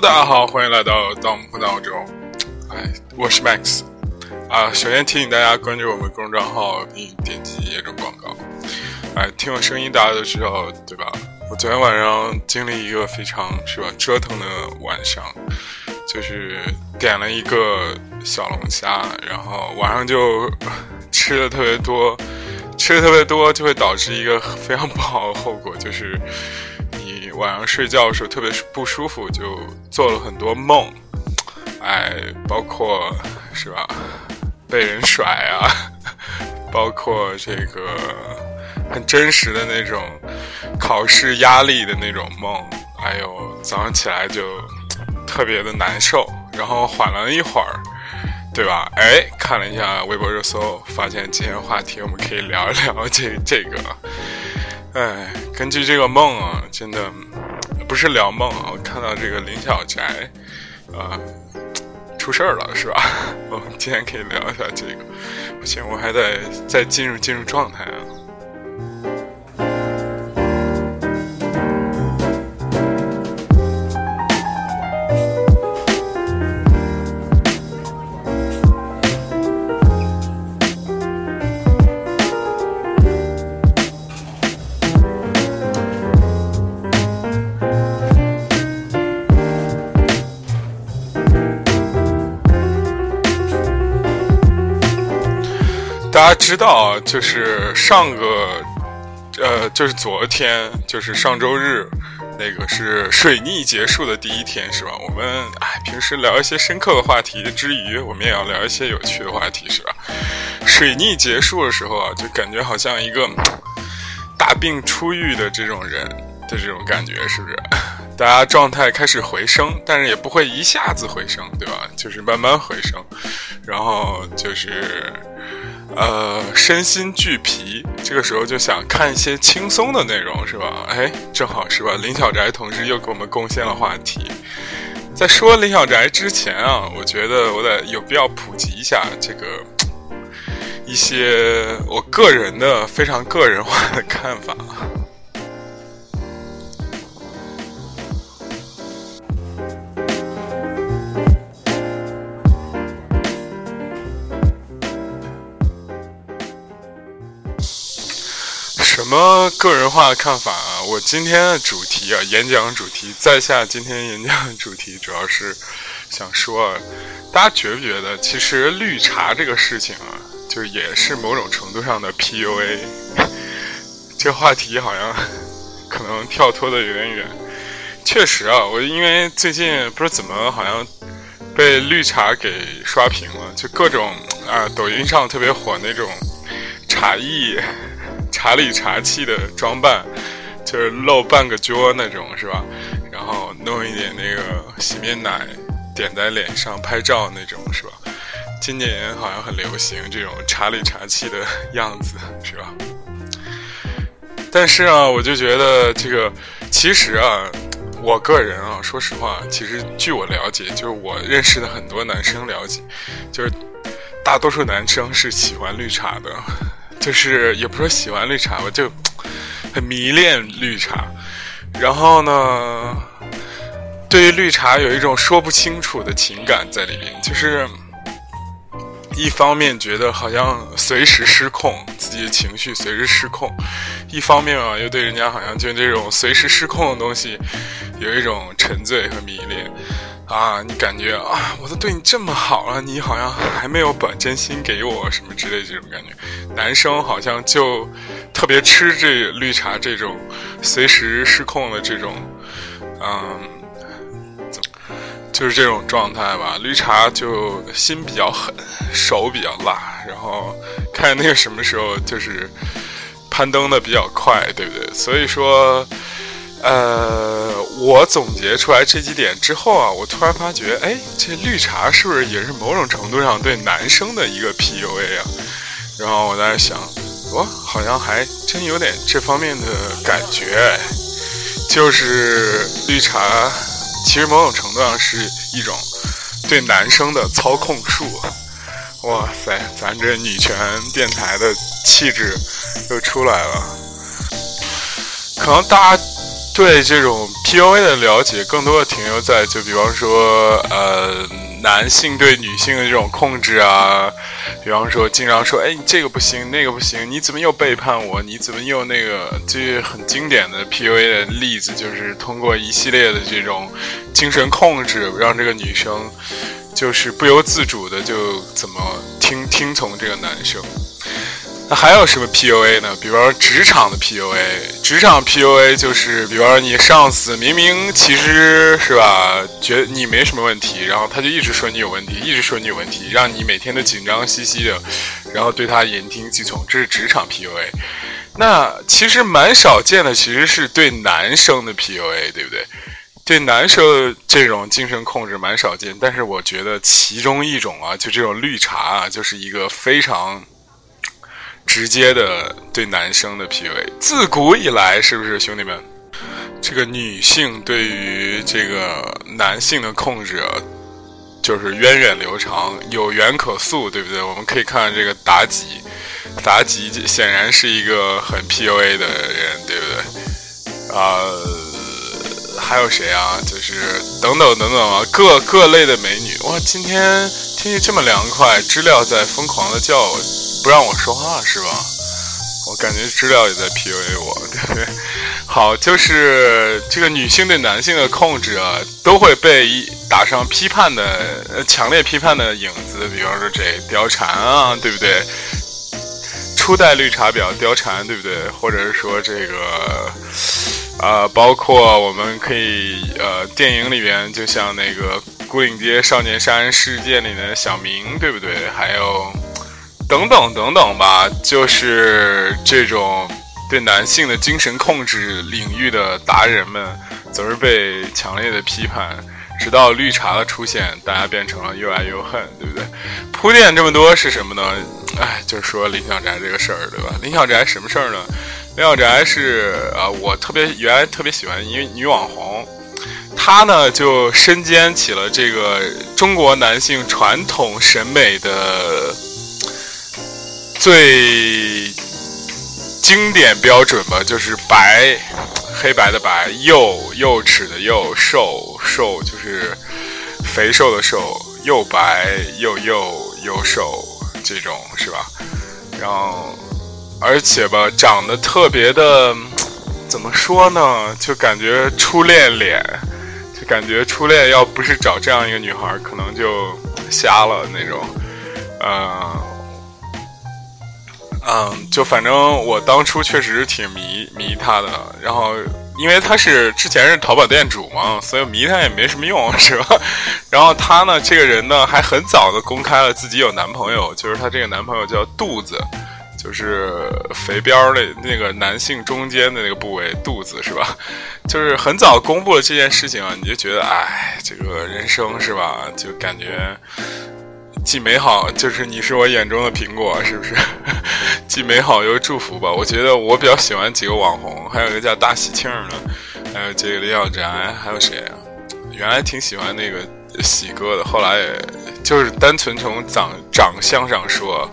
大家好，欢迎来到盗墓闹钟。哎，我是 Max。啊，首先提醒大家关注我们公众账号并点击页中广告。哎，听我声音大家都知道对吧？我昨天晚上经历一个非常是吧折腾的晚上，就是点了一个小龙虾，然后晚上就吃的特别多，吃的特别多就会导致一个非常不好的后果，就是晚上睡觉的时候特别不舒服，就做了很多梦，哎，包括是吧？被人甩啊，包括这个很真实的那种考试压力的那种梦，还有早上起来就特别的难受，然后缓了一会儿，对吧？哎，看了一下微博热搜，发现今天话题我们可以聊一聊这这个。哎，根据这个梦啊，真的不是聊梦啊，我看到这个林小宅啊。出事儿了是吧？我们今天可以聊一下这个。不行，我还得再进入进入状态啊。大家知道，就是上个，呃，就是昨天，就是上周日，那个是水逆结束的第一天，是吧？我们哎，平时聊一些深刻的话题之余，我们也要聊一些有趣的话题，是吧？水逆结束的时候啊，就感觉好像一个大病初愈的这种人的这种感觉，是不是？大家状态开始回升，但是也不会一下子回升，对吧？就是慢慢回升，然后就是。呃，身心俱疲，这个时候就想看一些轻松的内容，是吧？哎，正好是吧？林小宅同志又给我们贡献了话题。在说林小宅之前啊，我觉得我得有必要普及一下这个一些我个人的非常个人化的看法。什么个人化的看法啊？我今天的主题啊，演讲主题，在下今天演讲主题主要是想说，大家觉不觉得，其实绿茶这个事情啊，就也是某种程度上的 PUA。这话题好像可能跳脱的有点远。确实啊，我因为最近不知道怎么，好像被绿茶给刷屏了，就各种啊，抖音上特别火那种茶艺。茶里茶气的装扮，就是露半个脚那种，是吧？然后弄一点那个洗面奶，点在脸上拍照那种，是吧？今年好像很流行这种茶里茶气的样子，是吧？但是啊，我就觉得这个，其实啊，我个人啊，说实话，其实据我了解，就是我认识的很多男生了解，就是大多数男生是喜欢绿茶的。就是也不说喜欢绿茶吧，就很迷恋绿茶。然后呢，对于绿茶有一种说不清楚的情感在里面。就是一方面觉得好像随时失控，自己的情绪随时失控；一方面啊，又对人家好像就这种随时失控的东西有一种沉醉和迷恋。啊，你感觉啊，我都对你这么好了，你好像还没有把真心给我，什么之类这种感觉。男生好像就特别吃这绿茶这种随时失控的这种，嗯，就是这种状态吧。绿茶就心比较狠，手比较辣，然后看那个什么时候就是攀登的比较快，对不对？所以说。呃，我总结出来这几点之后啊，我突然发觉，哎，这绿茶是不是也是某种程度上对男生的一个 PUA 啊？然后我在想，我好像还真有点这方面的感觉，就是绿茶其实某种程度上是一种对男生的操控术。哇塞，咱这女权电台的气质又出来了，可能大家。对这种 PUA 的了解，更多的停留在就比方说，呃，男性对女性的这种控制啊，比方说经常说，哎，你这个不行，那个不行，你怎么又背叛我？你怎么又那个？这很经典的 PUA 的例子，就是通过一系列的这种精神控制，让这个女生就是不由自主的就怎么听听从这个男生。那还有什么 PUA 呢？比方说职场的 PUA，职场 PUA 就是，比方说你上司明明其实是吧，觉得你没什么问题，然后他就一直说你有问题，一直说你有问题，让你每天都紧张兮兮的，然后对他言听计从，这是职场 PUA。那其实蛮少见的，其实是对男生的 PUA，对不对？对男生这种精神控制蛮少见，但是我觉得其中一种啊，就这种绿茶啊，就是一个非常。直接的对男生的 PUA，自古以来是不是兄弟们？这个女性对于这个男性的控制，就是源远流长，有源可溯，对不对？我们可以看看这个妲己，妲己显然是一个很 PUA 的人，对不对？啊，还有谁啊？就是等等等等啊，各各类的美女。哇，今天天气这么凉快，知了在疯狂的叫。不让我说话是吧？我感觉知了也在 PUA 我，对不对？好，就是这个女性对男性的控制啊，都会被打上批判的、呃强烈批判的影子。比方说这貂蝉啊，对不对？初代绿茶婊貂蝉，对不对？或者是说这个，呃，包括我们可以呃，电影里边就像那个《孤岭街少年杀人事件》里的小明，对不对？还有。等等等等吧，就是这种对男性的精神控制领域的达人们，总是被强烈的批判，直到绿茶的出现，大家变成了又爱又恨，对不对？铺垫这么多是什么呢？哎，就是说林小宅这个事儿，对吧？林小宅什么事儿呢？林小宅是啊，我特别原来特别喜欢一个女网红，她呢就身兼起了这个中国男性传统审美的。最经典标准吧，就是白，黑白的白，幼幼齿的幼，瘦瘦就是肥瘦的瘦，又白又幼又瘦，这种是吧？然后，而且吧，长得特别的，怎么说呢？就感觉初恋脸，就感觉初恋要不是找这样一个女孩，可能就瞎了那种，嗯。嗯，就反正我当初确实挺迷迷他的，然后因为他是之前是淘宝店主嘛，所以迷他也没什么用，是吧？然后他呢，这个人呢，还很早的公开了自己有男朋友，就是他这个男朋友叫肚子，就是肥膘的那个男性中间的那个部位，肚子是吧？就是很早公布了这件事情啊，你就觉得，哎，这个人生是吧？就感觉。既美好，就是你是我眼中的苹果，是不是？既美好又祝福吧。我觉得我比较喜欢几个网红，还有一个叫大喜庆的，还有这个李小宅，还有谁啊？原来挺喜欢那个喜哥的，后来就是单纯从长长相上说。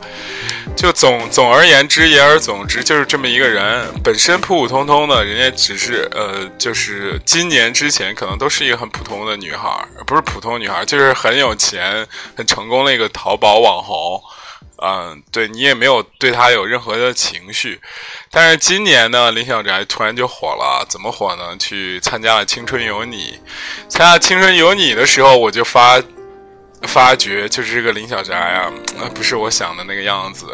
就总总而言之，言而总之，就是这么一个人，本身普普通通的，人家只是呃，就是今年之前可能都是一个很普通的女孩，不是普通女孩，就是很有钱、很成功的一个淘宝网红。嗯，对你也没有对她有任何的情绪。但是今年呢，林小宅突然就火了，怎么火呢？去参加了《青春有你》，参加《青春有你》的时候，我就发。发觉就是这个林小宅啊，不是我想的那个样子。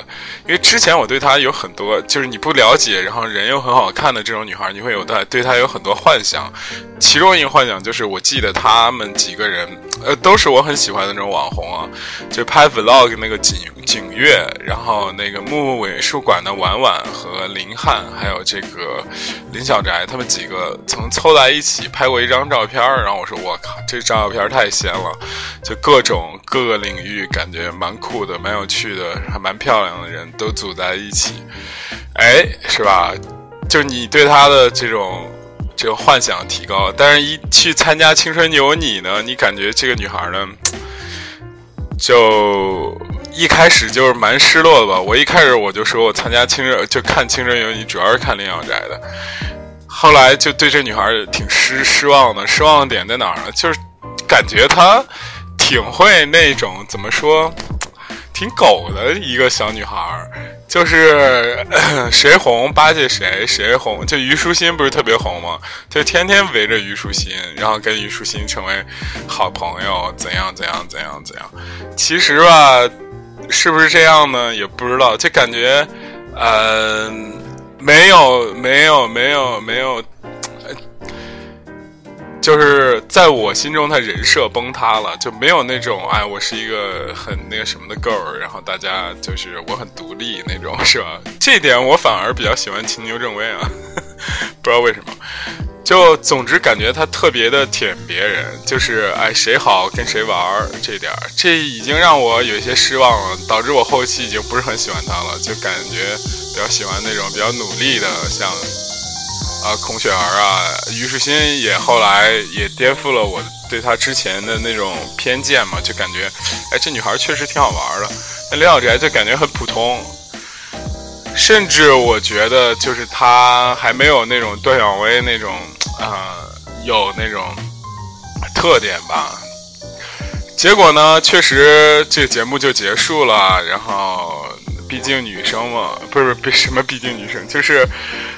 因为之前我对她有很多，就是你不了解，然后人又很好看的这种女孩，你会有的对她有很多幻想。其中一个幻想就是，我记得他们几个人，呃，都是我很喜欢的那种网红啊，就拍 vlog 那个景景月，然后那个木木美术馆的婉婉和林汉，还有这个林小宅，他们几个曾凑在一起拍过一张照片然后我说我靠，这张照片太仙了，就各种各个领域感觉蛮酷的、蛮有趣的、还蛮漂亮的人都组在一起，哎，是吧？就你对他的这种。这个幻想提高，但是一去参加《青春有你》呢，你感觉这个女孩呢，就一开始就是蛮失落的吧。我一开始我就说我参加青春就看《青春有你》，主要是看林小宅的。后来就对这女孩挺失失望的，失望的点在哪儿呢？就是感觉她挺会那种怎么说，挺狗的一个小女孩儿，就是谁红巴结谁，谁红就虞书欣不是特别红吗？就天天围着虞书欣，然后跟虞书欣成为好朋友，怎样怎样怎样怎样。其实吧，是不是这样呢？也不知道，就感觉，嗯。没有，没有，没有，没有，就是在我心中，他人设崩塌了，就没有那种哎，我是一个很那个什么的 girl，然后大家就是我很独立那种，是吧？这点我反而比较喜欢秦牛正威啊，不知道为什么。就总之感觉他特别的舔别人，就是哎谁好跟谁玩儿这点儿，这已经让我有一些失望了，导致我后期已经不是很喜欢他了，就感觉比较喜欢那种比较努力的，像啊孔雪儿啊，虞书欣也后来也颠覆了我对她之前的那种偏见嘛，就感觉哎这女孩确实挺好玩的，那林小宅就感觉很普通。甚至我觉得，就是她还没有那种段小薇那种，呃，有那种特点吧。结果呢，确实这个节目就结束了。然后，毕竟女生嘛，不是不是什么，毕竟女生就是，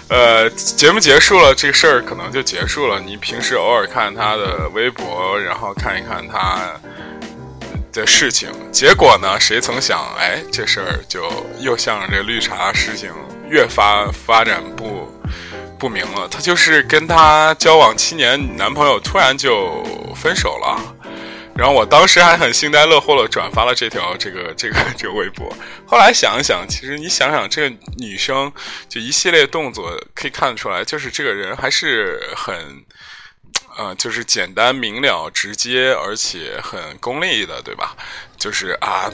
呃，节目结束了，这个事儿可能就结束了。你平时偶尔看她的微博，然后看一看她。的事情，结果呢？谁曾想，哎，这事儿就又向着这绿茶事情越发发展不不明了。她就是跟他交往七年男朋友突然就分手了，然后我当时还很幸灾乐祸的转发了这条这个这个这个微博。后来想一想，其实你想想，这个女生就一系列动作可以看得出来，就是这个人还是很。呃，就是简单明了、直接，而且很功利的，对吧？就是啊，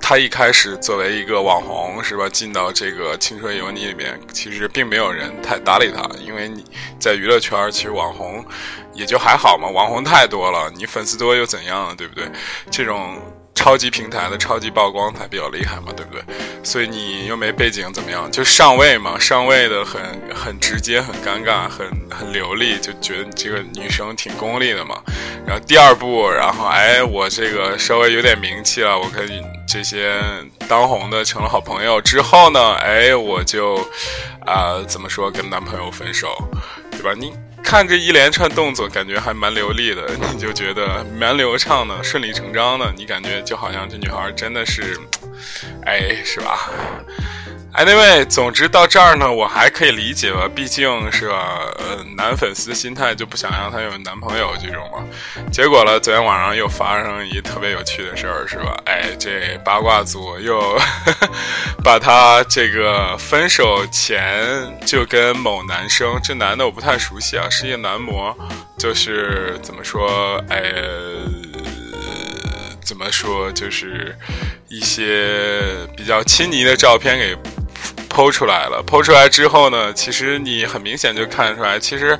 他一开始作为一个网红，是吧？进到这个《青春有你》里面，其实并没有人太搭理他，因为你在娱乐圈，其实网红也就还好嘛，网红太多了，你粉丝多又怎样，对不对？这种。超级平台的超级曝光才比较厉害嘛，对不对？所以你又没背景怎么样？就上位嘛，上位的很很直接，很尴尬，很很流利，就觉得这个女生挺功利的嘛。然后第二步，然后哎，我这个稍微有点名气了，我跟这些当红的成了好朋友之后呢，哎，我就啊怎么说跟男朋友分手，对吧？你。看这一连串动作，感觉还蛮流利的，你就觉得蛮流畅的，顺理成章的，你感觉就好像这女孩真的是，哎，是吧？？Anyway，总之到这儿呢，我还可以理解吧，毕竟是吧，呃，男粉丝心态就不想让她有男朋友这种嘛。结果呢，昨天晚上又发生一特别有趣的事儿，是吧？哎，这八卦组又 把他这个分手前就跟某男生，这男的我不太熟悉啊，是一个男模，就是怎么说，哎，怎么说，就是一些比较亲昵的照片给。剖出来了，剖出来之后呢，其实你很明显就看出来，其实，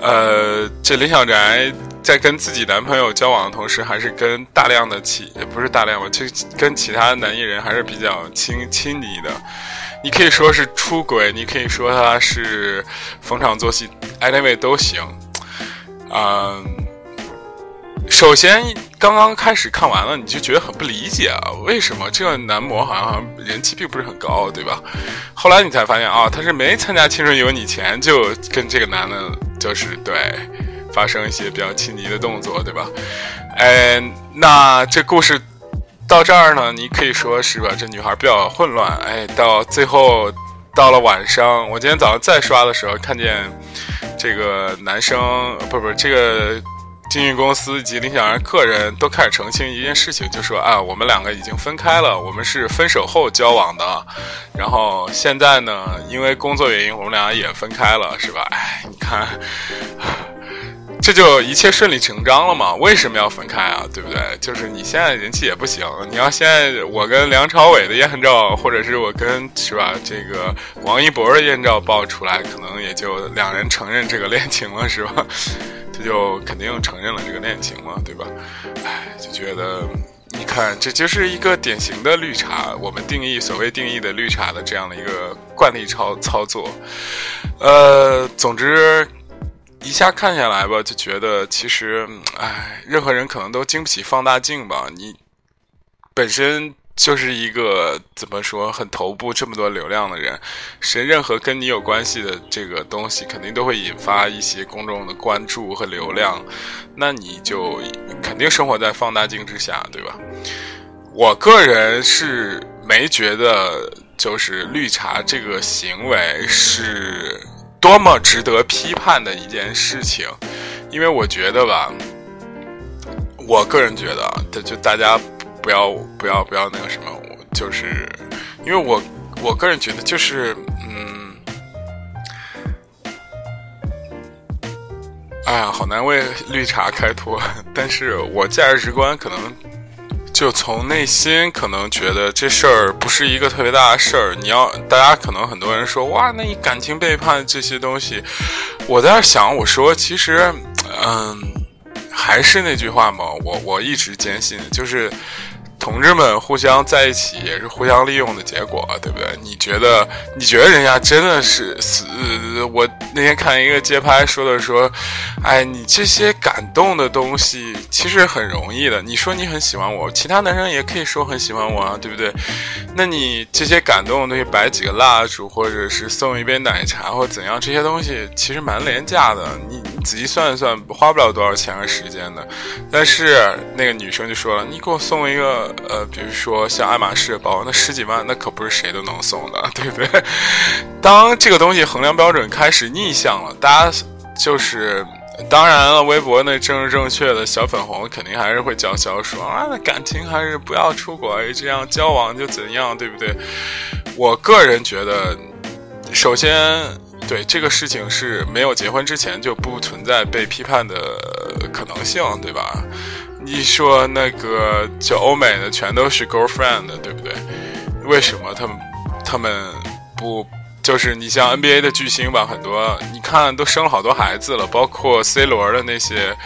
呃，这林小宅在跟自己男朋友交往的同时，还是跟大量的其也不是大量吧，就跟其他男艺人还是比较亲亲昵的。你可以说是出轨，你可以说他是逢场作戏，anyway 都行。嗯，首先。刚刚开始看完了，你就觉得很不理解啊？为什么这个男模好像人气并不是很高，对吧？后来你才发现啊，他是没参加《青春有你》前就跟这个男的，就是对发生一些比较亲昵的动作，对吧？哎，那这故事到这儿呢，你可以说是吧？这女孩比较混乱。哎，到最后到了晚上，我今天早上再刷的时候，看见这个男生，不不，这个。经纪公司及林小然个人都开始澄清一件事情，就说啊，我们两个已经分开了，我们是分手后交往的，然后现在呢，因为工作原因，我们俩也分开了，是吧？哎，你看，这就一切顺理成章了嘛？为什么要分开啊？对不对？就是你现在人气也不行，你要现在我跟梁朝伟的艳照，或者是我跟是吧这个王一博的艳照爆出来，可能也就两人承认这个恋情了，是吧？就肯定承认了这个恋情嘛，对吧？哎，就觉得，你看，这就是一个典型的绿茶。我们定义所谓定义的绿茶的这样的一个惯例操操作。呃，总之一下看下来吧，就觉得其实，哎，任何人可能都经不起放大镜吧。你本身。就是一个怎么说很头部这么多流量的人，谁任何跟你有关系的这个东西，肯定都会引发一些公众的关注和流量，那你就肯定生活在放大镜之下，对吧？我个人是没觉得就是绿茶这个行为是多么值得批判的一件事情，因为我觉得吧，我个人觉得，就大家。不要不要不要那个什么，就是因为我我个人觉得就是嗯，哎呀，好难为绿茶开脱。但是我价值观可能就从内心可能觉得这事儿不是一个特别大的事儿。你要大家可能很多人说哇，那你感情背叛这些东西，我在想，我说其实嗯，还是那句话嘛，我我一直坚信就是。同志们互相在一起也是互相利用的结果，对不对？你觉得？你觉得人家真的是死？我那天看一个街拍说的说，哎，你这些感动的东西其实很容易的。你说你很喜欢我，其他男生也可以说很喜欢我啊，对不对？那你这些感动的东西，摆几个蜡烛，或者是送一杯奶茶，或怎样，这些东西其实蛮廉价的。你仔细算一算，花不了多少钱和时间的。但是那个女生就说了，你给我送一个。呃，比如说像爱马仕包，那十几万，那可不是谁都能送的，对不对？当这个东西衡量标准开始逆向了，大家就是，当然了，微博那政治正确的小粉红肯定还是会叫嚣说啊，那感情还是不要出轨，这样交往就怎样，对不对？我个人觉得，首先，对这个事情是没有结婚之前就不存在被批判的可能性，对吧？你说那个就欧美的全都是 girlfriend，的对不对？为什么他们他们不就是你像 NBA 的巨星吧？很多你看都生了好多孩子了，包括 C 罗的那些。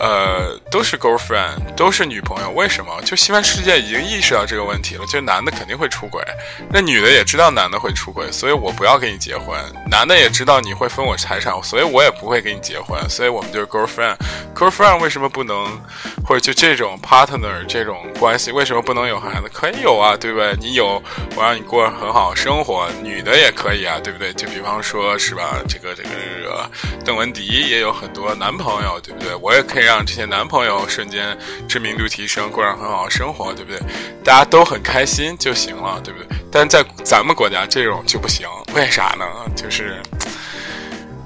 呃，都是 girlfriend，都是女朋友，为什么？就西方世界已经意识到这个问题了，就男的肯定会出轨，那女的也知道男的会出轨，所以我不要跟你结婚。男的也知道你会分我财产，所以我也不会跟你结婚，所以我们就是 girlfriend。girlfriend 为什么不能，或者就这种 partner 这种关系，为什么不能有孩子？可以有啊，对不对？你有，我让你过很好生活，女的也可以啊，对不对？就比方说是吧，这个这个这个邓文迪也有很多男朋友，对不对？我也可以。让这些男朋友瞬间知名度提升，过上很好的生活，对不对？大家都很开心就行了，对不对？但在咱们国家这种就不行，为啥呢？就是，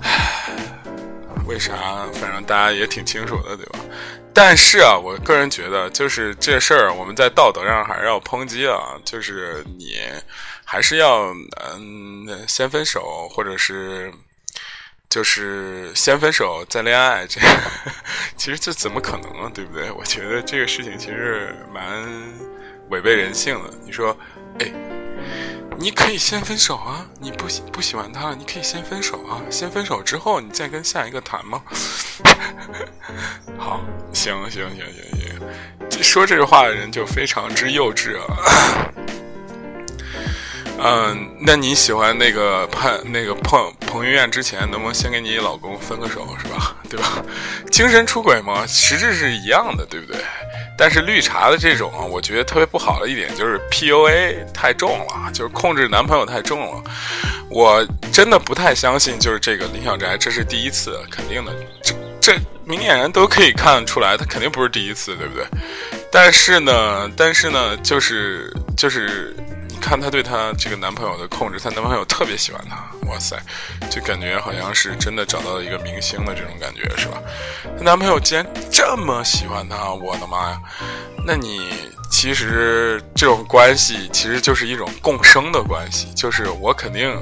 为啥？反正大家也挺清楚的，对吧？但是啊，我个人觉得，就是这事儿，我们在道德上还是要抨击啊。就是你还是要嗯，先分手，或者是。就是先分手再恋爱，这 其实这怎么可能啊？对不对？我觉得这个事情其实蛮违背人性的。你说，哎，你可以先分手啊，你不喜不喜欢他了，你可以先分手啊，先分手之后你再跟下一个谈吗？好，行行行行行，说这句话的人就非常之幼稚啊。嗯，那你喜欢那个潘那个彭彭于晏之前，能不能先跟你老公分个手，是吧？对吧？精神出轨嘛？实质是一样的，对不对？但是绿茶的这种啊，我觉得特别不好的一点就是 PUA 太重了，就是控制男朋友太重了。我真的不太相信，就是这个林小宅，这是第一次，肯定的。这这明眼人都可以看得出来，他肯定不是第一次，对不对？但是呢，但是呢，就是就是。看她对她这个男朋友的控制，她男朋友特别喜欢她，哇塞，就感觉好像是真的找到了一个明星的这种感觉，是吧？她男朋友竟然这么喜欢她，我的妈呀！那你其实这种关系其实就是一种共生的关系，就是我肯定，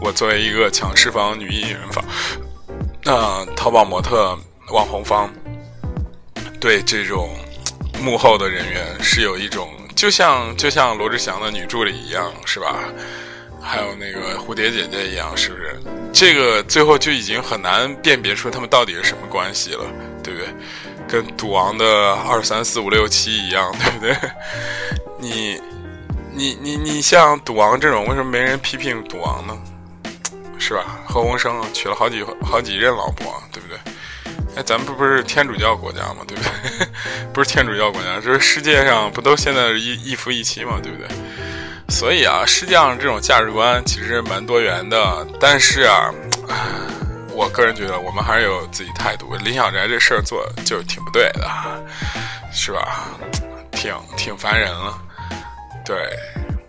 我作为一个强势方女艺人方，那淘宝模特网红方，对这种幕后的人员是有一种。就像就像罗志祥的女助理一样，是吧？还有那个蝴蝶姐姐一样，是不是？这个最后就已经很难辨别出他们到底是什么关系了，对不对？跟赌王的二三四五六七一样，对不对？你。你你你像赌王这种，为什么没人批评赌王呢？是吧？何鸿燊娶了好几好几任老婆，对不对？哎，咱们不不是天主教国家吗，对不对？不是天主教国家，就是世界上不都现在是一一夫一妻嘛，对不对？所以啊，世界上这种价值观其实蛮多元的，但是啊，我个人觉得我们还是有自己态度。林小宅这事儿做就挺不对的，是吧？挺挺烦人了。对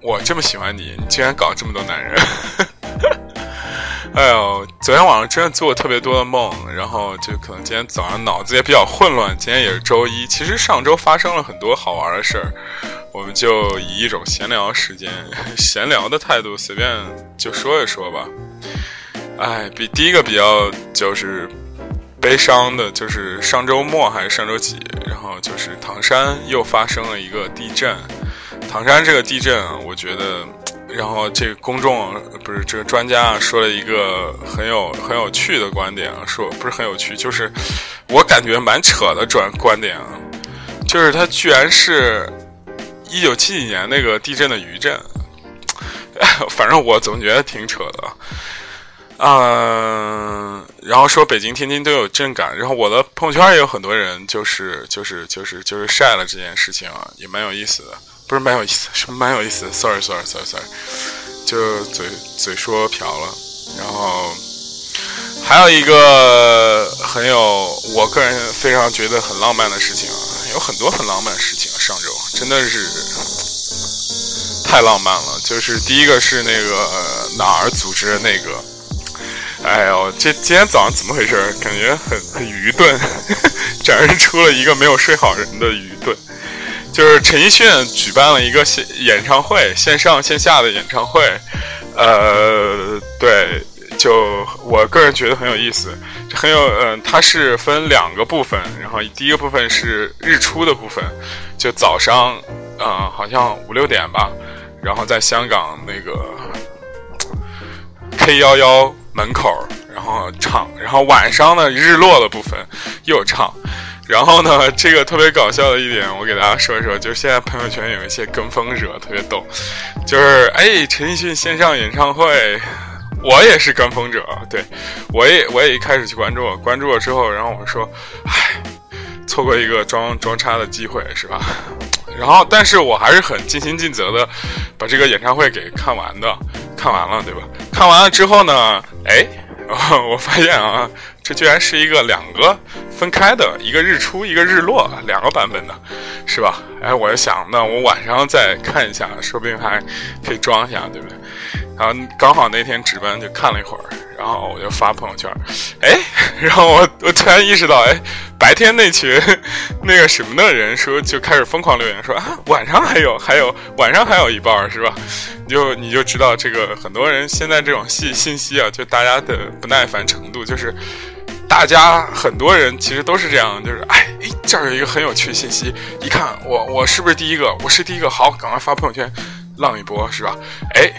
我这么喜欢你，你居然搞这么多男人。哎呦，昨天晚上真的做特别多的梦，然后就可能今天早上脑子也比较混乱。今天也是周一，其实上周发生了很多好玩的事儿，我们就以一种闲聊时间、闲聊的态度，随便就说一说吧。哎，比第一个比较就是悲伤的，就是上周末还是上周几，然后就是唐山又发生了一个地震。唐山这个地震，我觉得。然后这个公众不是这个专家说了一个很有很有趣的观点啊，说不是很有趣，就是我感觉蛮扯的转观点啊，就是他居然是一九七几年那个地震的余震，反正我总觉得挺扯的，嗯，然后说北京、天津都有震感，然后我的朋友圈也有很多人就是就是就是就是晒了这件事情啊，也蛮有意思的。不是蛮有意思，是蛮有意思。Sorry，Sorry，Sorry，Sorry，就嘴嘴说瓢了。然后还有一个很有我个人非常觉得很浪漫的事情啊，有很多很浪漫的事情啊。上周真的是太浪漫了。就是第一个是那个哪儿组织的那个，哎呦，这今天早上怎么回事？感觉很很愚钝，展示出了一个没有睡好人的愚钝。就是陈奕迅举办了一个线演唱会，线上线下的演唱会，呃，对，就我个人觉得很有意思，很有，嗯，它是分两个部分，然后第一个部分是日出的部分，就早上，嗯，好像五六点吧，然后在香港那个 K 幺幺门口，然后唱，然后晚上呢日落的部分又唱。然后呢，这个特别搞笑的一点，我给大家说一说，就是现在朋友圈有一些跟风者特别逗，就是哎，陈奕迅线上演唱会，我也是跟风者，对我也我也一开始去关注，关注了之后，然后我说，唉，错过一个装装叉的机会是吧？然后，但是我还是很尽心尽责的把这个演唱会给看完的，看完了对吧？看完了之后呢，哎，然 后我发现啊。这居然是一个两个分开的，一个日出，一个日落，两个版本的，是吧？哎，我就想，那我晚上再看一下，说不定还可以装一下，对不对？然后刚好那天值班就看了一会儿，然后我就发朋友圈，哎，然后我我突然意识到，哎，白天那群那个什么的人说就开始疯狂留言说啊，晚上还有还有晚上还有一半是吧？你就你就知道这个很多人现在这种信信息啊，就大家的不耐烦程度就是。大家很多人其实都是这样，就是哎哎，这儿有一个很有趣的信息，一看我我是不是第一个？我是第一个，好，赶快发朋友圈，浪一波是吧？哎，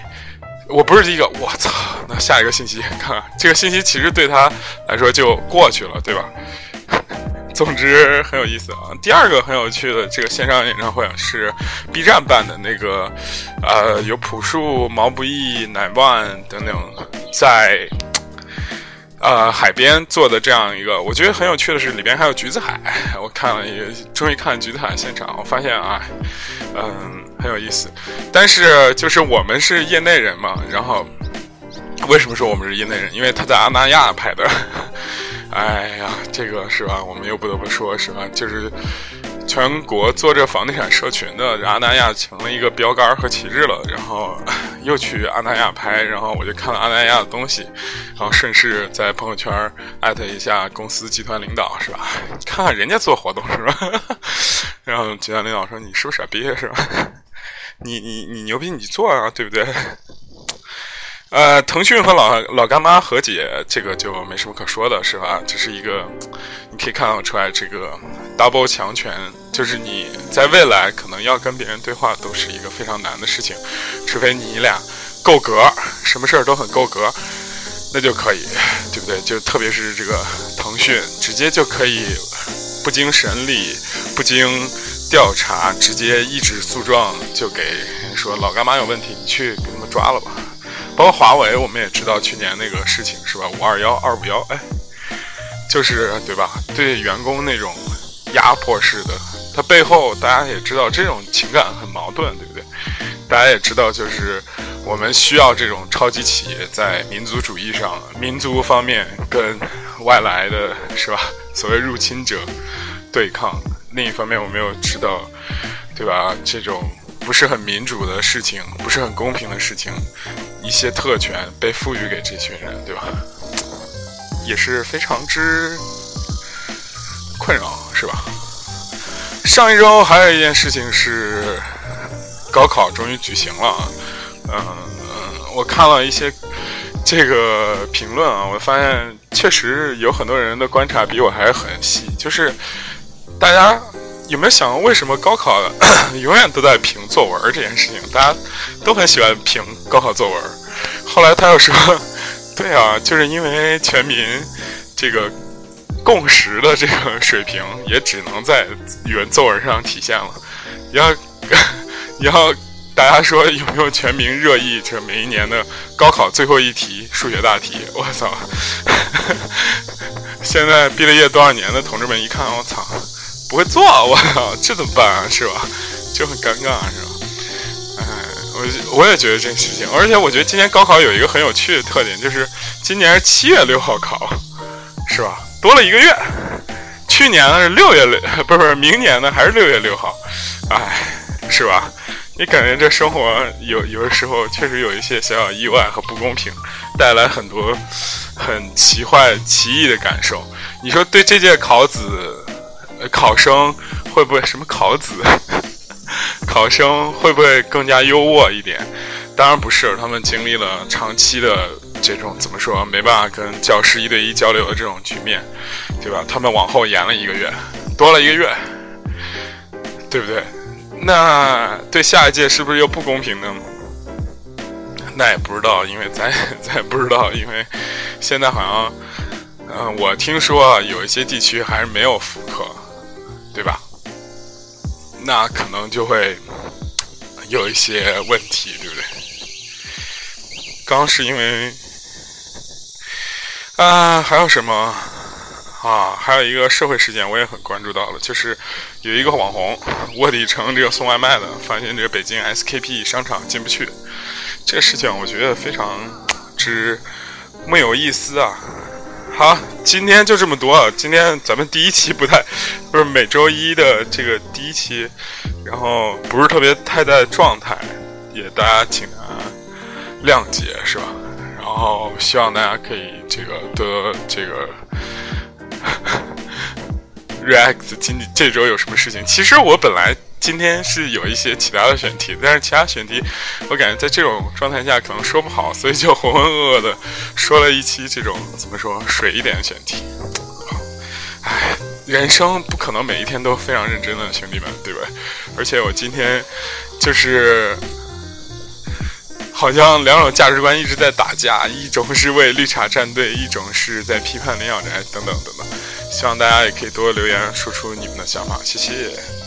我不是第一个，我操！那下一个信息，看看这个信息其实对他来说就过去了，对吧？总之很有意思啊。第二个很有趣的这个线上演唱会是 B 站办的那个，呃，有朴树、毛不易、乃万等等在。呃，海边做的这样一个，我觉得很有趣的是，里边还有橘子海。我看了一个，终于看橘子海现场，我发现啊，嗯，很有意思。但是就是我们是业内人嘛，然后为什么说我们是业内人？因为他在阿那亚拍的。哎呀，这个是吧？我们又不得不说是吧？就是。全国做这房地产社群的阿那亚成了一个标杆和旗帜了，然后又去阿那亚拍，然后我就看了阿那亚的东西，然后顺势在朋友圈艾特一下公司集团领导，是吧？看看人家做活动是吧？然后集团领导说：“你是不是傻逼是吧？你你你牛逼你做啊，对不对？”呃，腾讯和老老干妈和解，这个就没什么可说的，是吧？这是一个，你可以看到出来，这个 double 强权，就是你在未来可能要跟别人对话，都是一个非常难的事情，除非你俩够格，什么事儿都很够格，那就可以，对不对？就特别是这个腾讯，直接就可以不经审理、不经调查，直接一纸诉状就给。说老干妈有问题，你去给他们抓了吧。包括华为，我们也知道去年那个事情是吧？五二幺、二五幺，哎，就是对吧？对员工那种压迫式的，它背后大家也知道，这种情感很矛盾，对不对？大家也知道，就是我们需要这种超级企业在民族主义上、民族方面跟外来的是吧？所谓入侵者对抗。另一方面，我们又知道，对吧？这种不是很民主的事情，不是很公平的事情，一些特权被赋予给这群人，对吧？也是非常之困扰，是吧？上一周还有一件事情是，高考终于举行了。嗯，我看了一些这个评论啊，我发现确实有很多人的观察比我还很细，就是。大家有没有想过，为什么高考 永远都在评作文这件事情？大家都很喜欢评高考作文。后来他又说：“对啊，就是因为全民这个共识的这个水平，也只能在语文作文上体现了。要 要大家说有没有全民热议这每一年的高考最后一题数学大题？我操！现在毕了业多少年的同志们一看，我操！”不会做，我操，这怎么办啊？是吧？就很尴尬，是吧？哎，我我也觉得这事情，而且我觉得今年高考有一个很有趣的特点，就是今年是七月六号考，是吧？多了一个月。去年呢是六月六，不是不是，明年呢还是六月六号。哎，是吧？你感觉这生活有 有的时候确实有一些小小意外和不公平，带来很多很奇怪奇异的感受。你说对这届考子？考生会不会什么考子？考生会不会更加优渥一点？当然不是，他们经历了长期的这种怎么说，没办法跟教师一对一交流的这种局面，对吧？他们往后延了一个月，多了一个月，对不对？那对下一届是不是又不公平呢？那也不知道，因为咱 咱也不知道，因为现在好像，嗯，我听说啊有一些地区还是没有复课。对吧？那可能就会有一些问题，对不对？刚是因为啊，还有什么啊？还有一个社会事件，我也很关注到了，就是有一个网红卧底成这个送外卖的，发现这个北京 SKP 商场进不去，这个事情我觉得非常之没有意思啊。好，今天就这么多啊。今天咱们第一期不太，不是每周一的这个第一期，然后不是特别太在状态，也大家请啊谅解，是吧？然后希望大家可以这个的这个。React 今这周有什么事情？其实我本来今天是有一些其他的选题，但是其他选题我感觉在这种状态下可能说不好，所以就浑浑噩噩的说了一期这种怎么说水一点的选题。唉，人生不可能每一天都非常认真的，兄弟们，对吧？而且我今天就是好像两种价值观一直在打架，一种是为绿茶站队，一种是在批判林小宅，等等等等。希望大家也可以多留言，说出你们的想法，谢谢。